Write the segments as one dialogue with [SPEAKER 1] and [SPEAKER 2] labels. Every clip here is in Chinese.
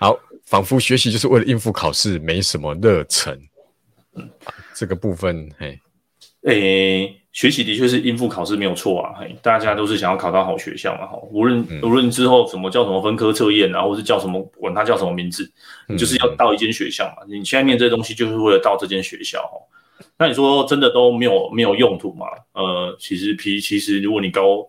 [SPEAKER 1] 好，仿佛学习就是为了应付考试，没什么热忱。嗯，这个部分，嘿，
[SPEAKER 2] 诶、欸，学习的确是应付考试没有错啊，嘿，大家都是想要考到好学校嘛，哈，无论、嗯、无论之后什么叫什么分科测验啊，或是叫什么管它叫什么名字，你就是要到一间学校嘛，你现在念这些东西就是为了到这间学校，哈，那你说真的都没有没有用途嘛？呃，其实其其实如果你高。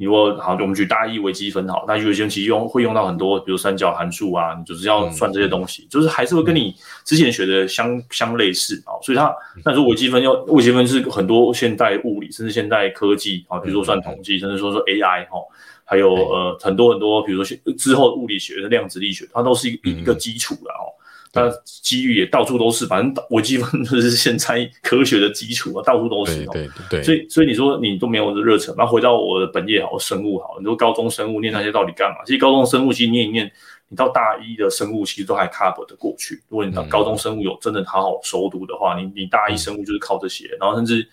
[SPEAKER 2] 你如果好，我们举大一微积分好，那有些人其实用会用到很多，比如三角函数啊，你就是要算这些东西，嗯、就是还是会跟你之前学的相相类似啊。所以它，那如果微积分要微积分是很多现代物理甚至现代科技啊，比如说算统计，甚至说说 AI 哈，还有呃很多很多，比如说之后物理学的量子力学，它都是一个一个基础的哦。那机遇也到处都是，反正微积分就是现在科学的基础啊，到处都是。
[SPEAKER 1] 对对对。所
[SPEAKER 2] 以所以你说你都没有热忱，然后回到我的本业好，生物好，你说高中生物念那些到底干嘛？其实高中生物其实念一念，你到大一的生物其实都还 cover 得过去。如果你到高中生物有真的好好熟读的话，你你大一生物就是靠这些，然后甚至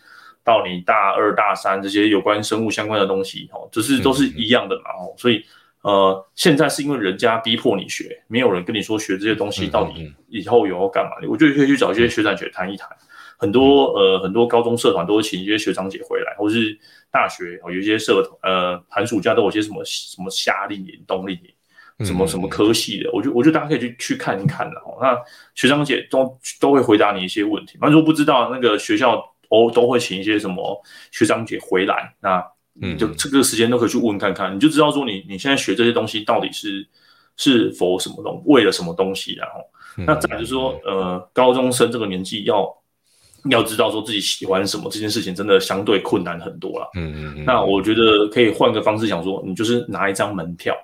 [SPEAKER 2] 到你大二大三这些有关生物相关的东西，哦，就是都是一样的嘛，哦，所以。呃，现在是因为人家逼迫你学，没有人跟你说学这些东西到底以后有要干嘛的。我觉得可以去找一些学长姐谈一谈。很多呃，很多高中社团都会请一些学长姐回来，或是大学有一些社团，呃，寒暑假都有些什么什么夏令营、冬令营，什么什么科系的。我觉得我觉得大家可以去去看一看的。那学长姐都都会回答你一些问题。那如果不知道那个学校都都会请一些什么学长姐回来，那。嗯，就这个时间都可以去问看看，你就知道说你你现在学这些东西到底是是否什么东为了什么东西，然后那再就是说，呃，高中生这个年纪要要知道说自己喜欢什么这件事情，真的相对困难很多了。嗯嗯嗯。那我觉得可以换个方式想说，你就是拿一张门票，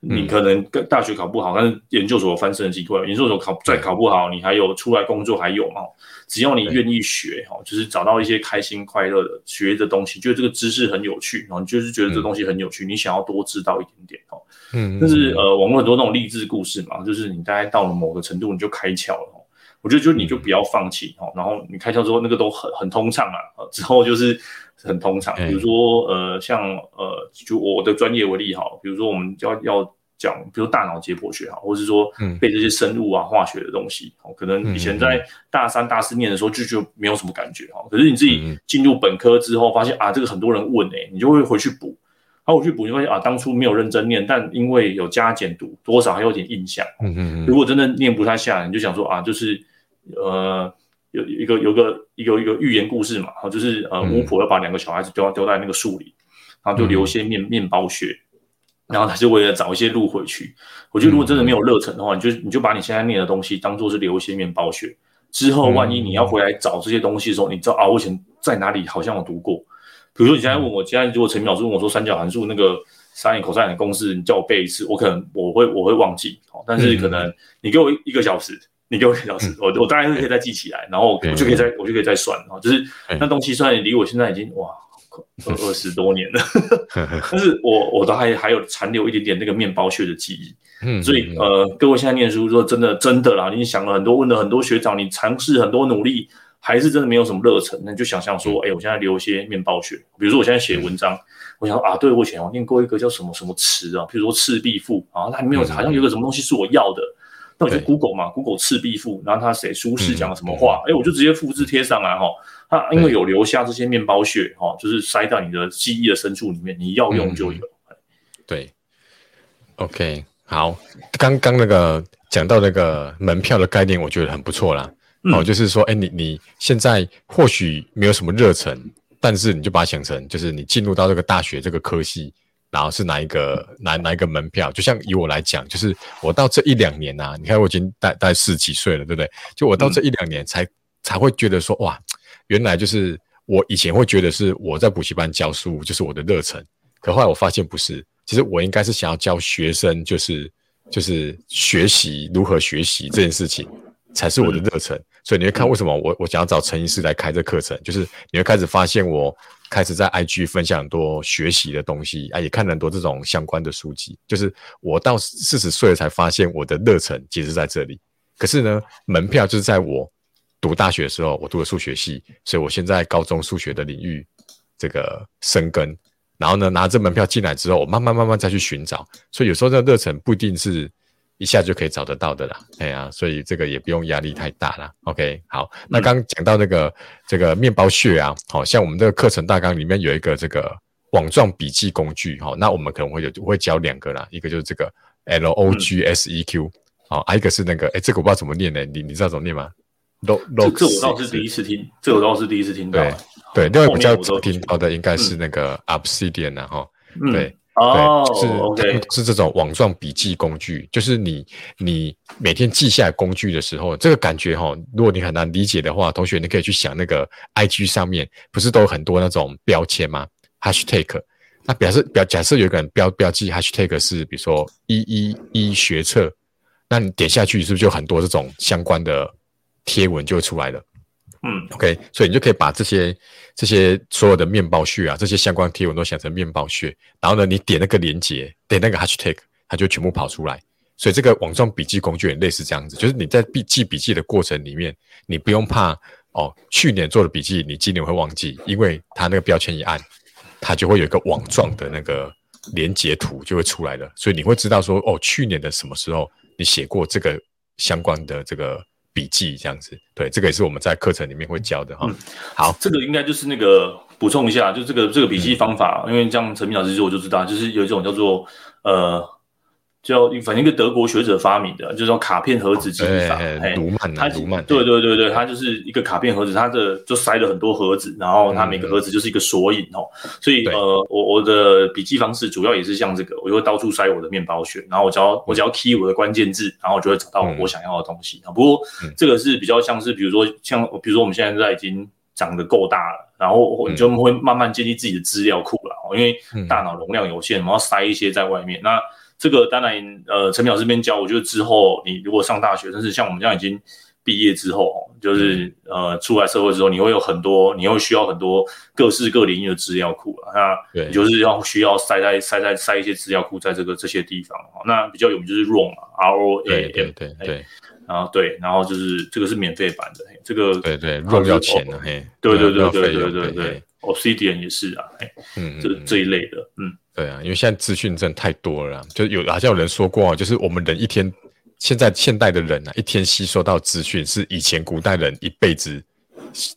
[SPEAKER 2] 你可能跟大学考不好，但是研究所翻身的机会，研究所考再考不好，你还有出来工作还有嘛。只要你愿意学哈，就是找到一些开心快乐的学的东西，觉得这个知识很有趣，然后你就是觉得这东西很有趣，你想要多知道一点点哦。嗯，但是呃，网络很多那种励志故事嘛，就是你大概到了某个程度你就开窍了哦。我觉得就你就不要放弃哦，然后你开窍之后那个都很很通畅啊，之后就是很通常。比如说呃，像呃，就我的专业为例哈，比如说我们要要。讲，比如大脑解剖学哈，或是说背这些生物啊、化学的东西，哦，可能以前在大三、大四念的时候就就没有什么感觉哈。可是你自己进入本科之后，发现啊，这个很多人问诶，你就会回去补，然后我去补，就发现啊，当初没有认真念，但因为有加减读，多少还有点印象。嗯嗯嗯。如果真的念不太下来，你就想说啊，就是呃，有一个有个一个一个寓言故事嘛，哈，就是呃，巫婆要把两个小孩子丢丢在那个树里，然后就留些面面包屑。然后他就为了找一些路回去。我觉得如果真的没有热忱的话，嗯、你就你就把你现在念的东西当做是留一些面包屑。之后万一你要回来找这些东西的时候，嗯、你知道啊，我以前在哪里好像有读过。比如说你现在问我，现在如果陈淼叔问我说三角函数那个 sin cos 的公式，你叫我背一次，我可能我会我会忘记。哦但是可能你给我一个小时，你给我一个小时，嗯、我我当然是可以再记起来，然后我就可以再我就可以再算。就是那东西虽然离我现在已经哇。二二十多年了，但是我我都还还有残留一点点那个面包屑的记忆，嗯，所以呃，各位现在念书说真的真的啦，你想了很多，问了很多学长，你尝试很多努力，还是真的没有什么热忱，那你就想象说，哎、欸，我现在留一些面包屑，比如说我现在写文章，我想啊，对我以前我念过一个叫什么什么词啊，比如说赤壁赋啊，它里面有好像有个什么东西是我要的，那我就 Google 嘛，Google 赤壁赋，然后他写苏轼讲了什么话，哎、欸，我就直接复制贴上来哈。它因为有留下这些面包屑，哈、哦，就是塞到你的记忆的深处里面，你要用就有。
[SPEAKER 1] 嗯、对，OK，好，刚刚那个讲到那个门票的概念，我觉得很不错啦。嗯、哦，就是说，哎，你你现在或许没有什么热忱，但是你就把它想成，就是你进入到这个大学这个科系，然后是哪一个哪哪一个门票？就像以我来讲，就是我到这一两年呐、啊，你看我已经大大概四十几岁了，对不对？就我到这一两年才、嗯、才会觉得说，哇。原来就是我以前会觉得是我在补习班教书就是我的热忱，可后来我发现不是，其实我应该是想要教学生，就是就是学习如何学习这件事情才是我的热忱。所以你会看为什么我我想要找陈医师来开这课程，就是你会开始发现我开始在 IG 分享很多学习的东西啊，也看了很多这种相关的书籍。就是我到四十岁才发现我的热忱其实在这里，可是呢，门票就是在我。读大学的时候，我读了数学系，所以我现在高中数学的领域这个深耕，然后呢，拿着门票进来之后，我慢慢慢慢再去寻找。所以有时候这个热忱不一定是一下就可以找得到的啦。哎呀、啊，所以这个也不用压力太大啦。OK，好，那刚刚讲到那个、嗯、这个面包屑啊，好像我们这个课程大纲里面有一个这个网状笔记工具，好，那我们可能会有会教两个啦，一个就是这个 L O G S E Q，好、嗯，还有一个是那个，哎，这个我不知道怎么念呢，你你知道怎么念吗？
[SPEAKER 2] 这这我倒是第一次听，这我倒是第一次听到。
[SPEAKER 1] 对，另外比较常听到的应该是那个 Obsidian 啊，哈，对，
[SPEAKER 2] 哦，
[SPEAKER 1] 是
[SPEAKER 2] OK，
[SPEAKER 1] 是这种网状笔记工具，就是你你每天记下来工具的时候，这个感觉哈，如果你很难理解的话，同学你可以去想那个 IG 上面不是都有很多那种标签吗？Hashtag，那表示表假设有一个人标标记 Hashtag 是比如说一一一学测，那你点下去是不是就很多这种相关的？贴文就会出来了，
[SPEAKER 2] 嗯
[SPEAKER 1] ，OK，所以你就可以把这些这些所有的面包屑啊，这些相关贴文都想成面包屑，然后呢，你点那个连接，点那个 hashtag，它就全部跑出来。所以这个网状笔记工具也类似这样子，就是你在笔记笔记的过程里面，你不用怕哦，去年做的笔记你今年会忘记，因为它那个标签一按，它就会有一个网状的那个连接图就会出来了，所以你会知道说哦，去年的什么时候你写过这个相关的这个。笔记这样子，对，这个也是我们在课程里面会教的哈。
[SPEAKER 2] 嗯，
[SPEAKER 1] 好，
[SPEAKER 2] 这个应该就是那个补充一下，就这个这个笔记方法，嗯、因为像陈明老师说我就知道，就是有一种叫做呃。叫反正一个德国学者发明的，就是说卡片盒子记忆法。
[SPEAKER 1] 卢曼，他卢曼，
[SPEAKER 2] 对对对对，他就是一个卡片盒子，它的就塞了很多盒子，然后它每个盒子就是一个索引哦。所以呃，我我的笔记方式主要也是像这个，我就会到处塞我的面包屑，然后我只要我只要 key 我的关键字，然后我就会找到我想要的东西。不过这个是比较像是，比如说像比如说我们现在在已经长得够大了，然后你就会慢慢建立自己的资料库了，因为大脑容量有限，我们要塞一些在外面那。这个当然，呃，陈淼这边教，我觉得之后你如果上大学，但是像我们这样已经毕业之后，就是呃出来社会之后，你会有很多，你会需要很多各式各领域的资料库了。那你就是要需要塞在塞在塞一些资料库在这个这些地方。那比较有名就是 ROM 嘛，R O A M，
[SPEAKER 1] 对对对，
[SPEAKER 2] 然后对，然后就是这个是免费版的，这个
[SPEAKER 1] 对对，ROM 要钱的，嘿，
[SPEAKER 2] 对对对对对对对，Obsidian 也是啊，嗯，这这一类的，嗯。
[SPEAKER 1] 对啊，因为现在资讯真的太多了，就有好像有人说过，就是我们人一天，现在现代的人啊，一天吸收到资讯是以前古代人一辈子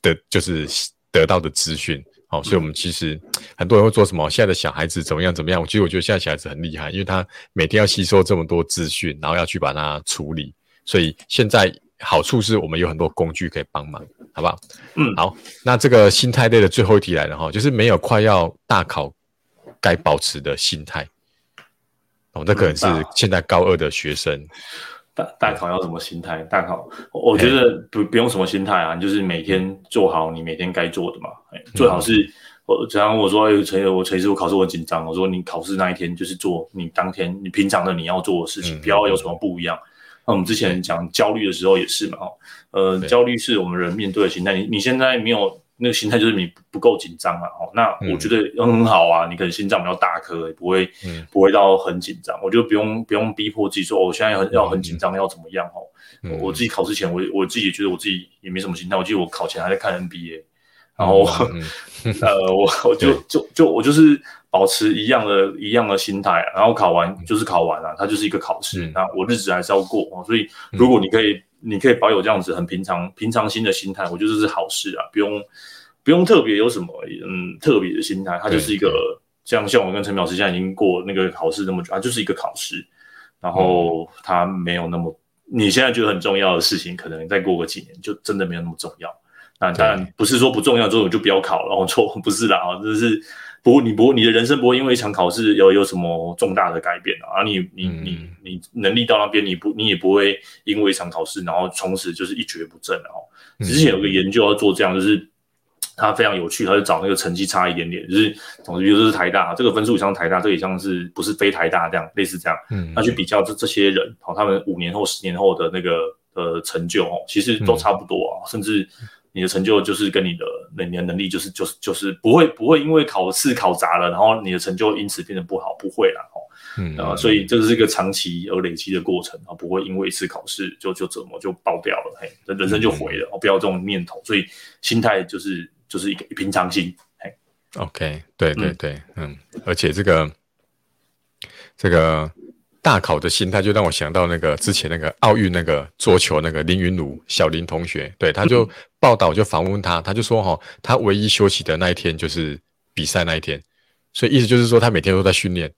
[SPEAKER 1] 的，就是得到的资讯。好，所以我们其实很多人会说什么，现在的小孩子怎么样怎么样？其实我觉得现在小孩子很厉害，因为他每天要吸收这么多资讯，然后要去把它处理。所以现在好处是我们有很多工具可以帮忙，好不好？
[SPEAKER 2] 嗯，
[SPEAKER 1] 好，那这个心态类的最后一题来了哈，就是没有快要大考。该保持的心态，哦，那可能是现在高二的学生。嗯、
[SPEAKER 2] 大大考要什么心态？大考，我觉得不不用什么心态啊，你就是每天做好你每天该做的嘛。哎，最好是、嗯、我，假如我说，哎，陈我陈师傅考试我紧张，我说你考试那一天就是做你当天你平常的你要做的事情，嗯、不要有什么不一样。那我们之前讲焦虑的时候也是嘛，哦，呃，焦虑是我们人面对的心态。你你现在没有。那个心态就是你不够紧张啊，哦，那我觉得很好啊，嗯、你可能心脏比较大颗，不会、嗯、不会到很紧张，我就不用不用逼迫自己说，我现在很要很紧张，要怎么样哦？嗯、我自己考试前，我我自己也觉得我自己也没什么心态，我记得我考前还在看 NBA，然后、嗯嗯、呃，我我就就就我就是保持一样的一样的心态、啊，然后考完就是考完了、啊，它就是一个考试，嗯、那我日子还是要过哦，所以如果你可以。嗯你可以保有这样子很平常、平常心的心态，我觉得这是好事啊，不用不用特别有什么嗯特别的心态，它就是一个像像我跟陈老师现在已经过那个考试那么久，它就是一个考试，然后它没有那么你现在觉得很重要的事情，可能再过个几年就真的没有那么重要。那当然不是说不重要之后就不要考了，错 不是啦啊，这是。不过你不你的人生不会因为一场考试有有什么重大的改变啊？你你你你能力到那边，你不你也不会因为一场考试，然后从此就是一蹶不振哦。之前有个研究要做这样，就是他非常有趣，他就找那个成绩差一点点，就是总之比如说是台大这个分数以上台大，这个以上是不是非台大这样类似这样，嗯，他去比较这这些人，好，他们五年后十年后的那个呃成就哦，其实都差不多啊，甚至。你的成就就是跟你的那你的能力就是就是就是不会不会因为考试考砸了，然后你的成就因此变得不好，不会啦哦，嗯。啊，所以这是一个长期而累积的过程啊，不会因为一次考试就就怎么就爆掉了，嘿，人生就毁了哦，不要这种念头，所以心态就是就是一个平常心，嘿
[SPEAKER 1] ，OK，对对对，嗯，嗯，而且这个这个大考的心态，就让我想到那个之前那个奥运那个桌球那个林云儒小林同学，对，他就报道就访问他，他就说哈，他唯一休息的那一天就是比赛那一天，所以意思就是说他每天都在训练，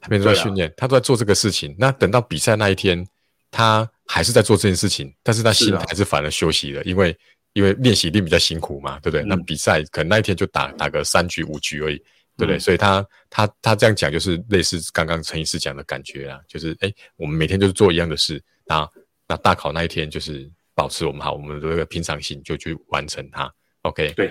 [SPEAKER 1] 他每天都在训练，啊、他都在做这个事情。那等到比赛那一天，他还是在做这件事情，但是他心态是反而休息了，啊、因为因为练习一定比较辛苦嘛，对不对？嗯、那比赛可能那一天就打打个三局五局而已。对不对？所以他他他这样讲，就是类似刚刚陈医师讲的感觉啊，就是哎，我们每天就是做一样的事，那那大考那一天就是保持我们好，我们的这个平常心就去完成它。OK，
[SPEAKER 2] 对，